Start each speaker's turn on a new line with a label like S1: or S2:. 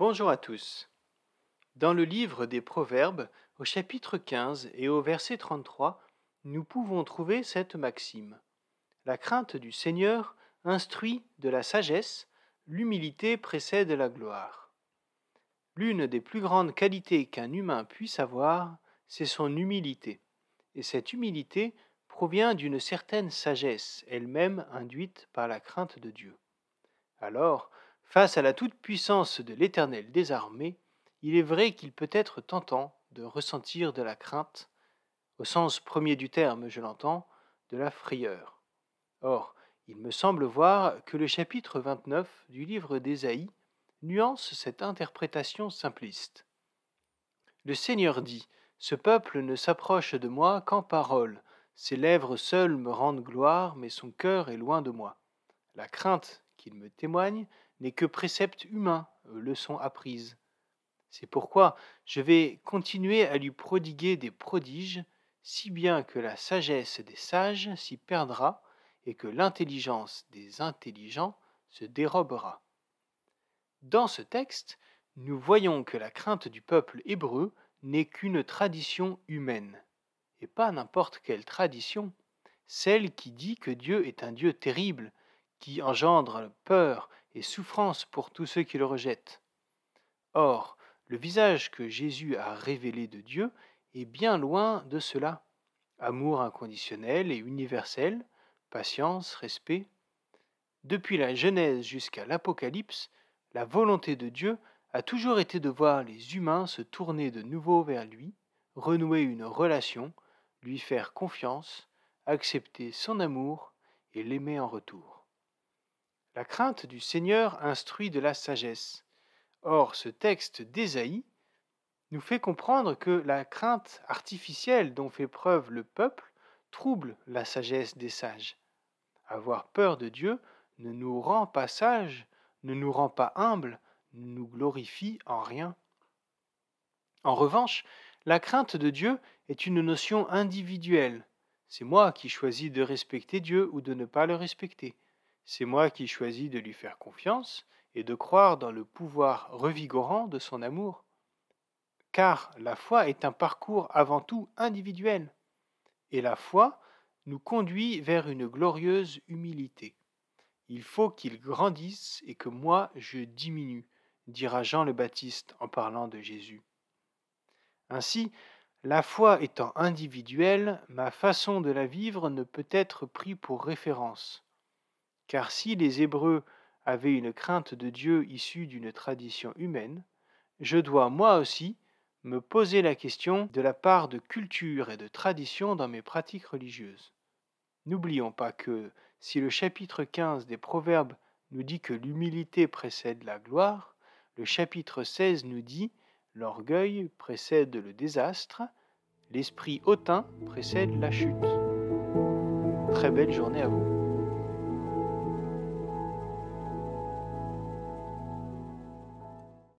S1: Bonjour à tous. Dans le livre des Proverbes, au chapitre 15 et au verset 33, nous pouvons trouver cette maxime. La crainte du Seigneur instruit de la sagesse, l'humilité précède la gloire. L'une des plus grandes qualités qu'un humain puisse avoir, c'est son humilité. Et cette humilité provient d'une certaine sagesse, elle-même induite par la crainte de Dieu. Alors, Face à la toute-puissance de l'Éternel des armées, il est vrai qu'il peut être tentant de ressentir de la crainte, au sens premier du terme, je l'entends, de la frayeur. Or, il me semble voir que le chapitre 29 du livre d'Ésaïe nuance cette interprétation simpliste. Le Seigneur dit Ce peuple ne s'approche de moi qu'en parole, ses lèvres seules me rendent gloire, mais son cœur est loin de moi. La crainte qu'il me témoigne n'est que précepte humain, euh, leçon apprise. C'est pourquoi je vais continuer à lui prodiguer des prodiges, si bien que la sagesse des sages s'y perdra et que l'intelligence des intelligents se dérobera. Dans ce texte, nous voyons que la crainte du peuple hébreu n'est qu'une tradition humaine, et pas n'importe quelle tradition, celle qui dit que Dieu est un Dieu terrible, qui engendre peur et souffrance pour tous ceux qui le rejettent. Or, le visage que Jésus a révélé de Dieu est bien loin de cela. Amour inconditionnel et universel, patience, respect. Depuis la Genèse jusqu'à l'Apocalypse, la volonté de Dieu a toujours été de voir les humains se tourner de nouveau vers lui, renouer une relation, lui faire confiance, accepter son amour et l'aimer en retour. La crainte du Seigneur instruit de la sagesse. Or, ce texte d'Ésaïe nous fait comprendre que la crainte artificielle dont fait preuve le peuple trouble la sagesse des sages. Avoir peur de Dieu ne nous rend pas sages, ne nous rend pas humbles, ne nous glorifie en rien. En revanche, la crainte de Dieu est une notion individuelle. C'est moi qui choisis de respecter Dieu ou de ne pas le respecter. C'est moi qui choisis de lui faire confiance et de croire dans le pouvoir revigorant de son amour. Car la foi est un parcours avant tout individuel. Et la foi nous conduit vers une glorieuse humilité. Il faut qu'il grandisse et que moi je diminue, dira Jean le Baptiste en parlant de Jésus. Ainsi, la foi étant individuelle, ma façon de la vivre ne peut être prise pour référence. Car si les Hébreux avaient une crainte de Dieu issue d'une tradition humaine, je dois moi aussi me poser la question de la part de culture et de tradition dans mes pratiques religieuses. N'oublions pas que si le chapitre 15 des Proverbes nous dit que l'humilité précède la gloire, le chapitre 16 nous dit l'orgueil précède le désastre, l'esprit hautain précède la chute. Très belle journée à vous.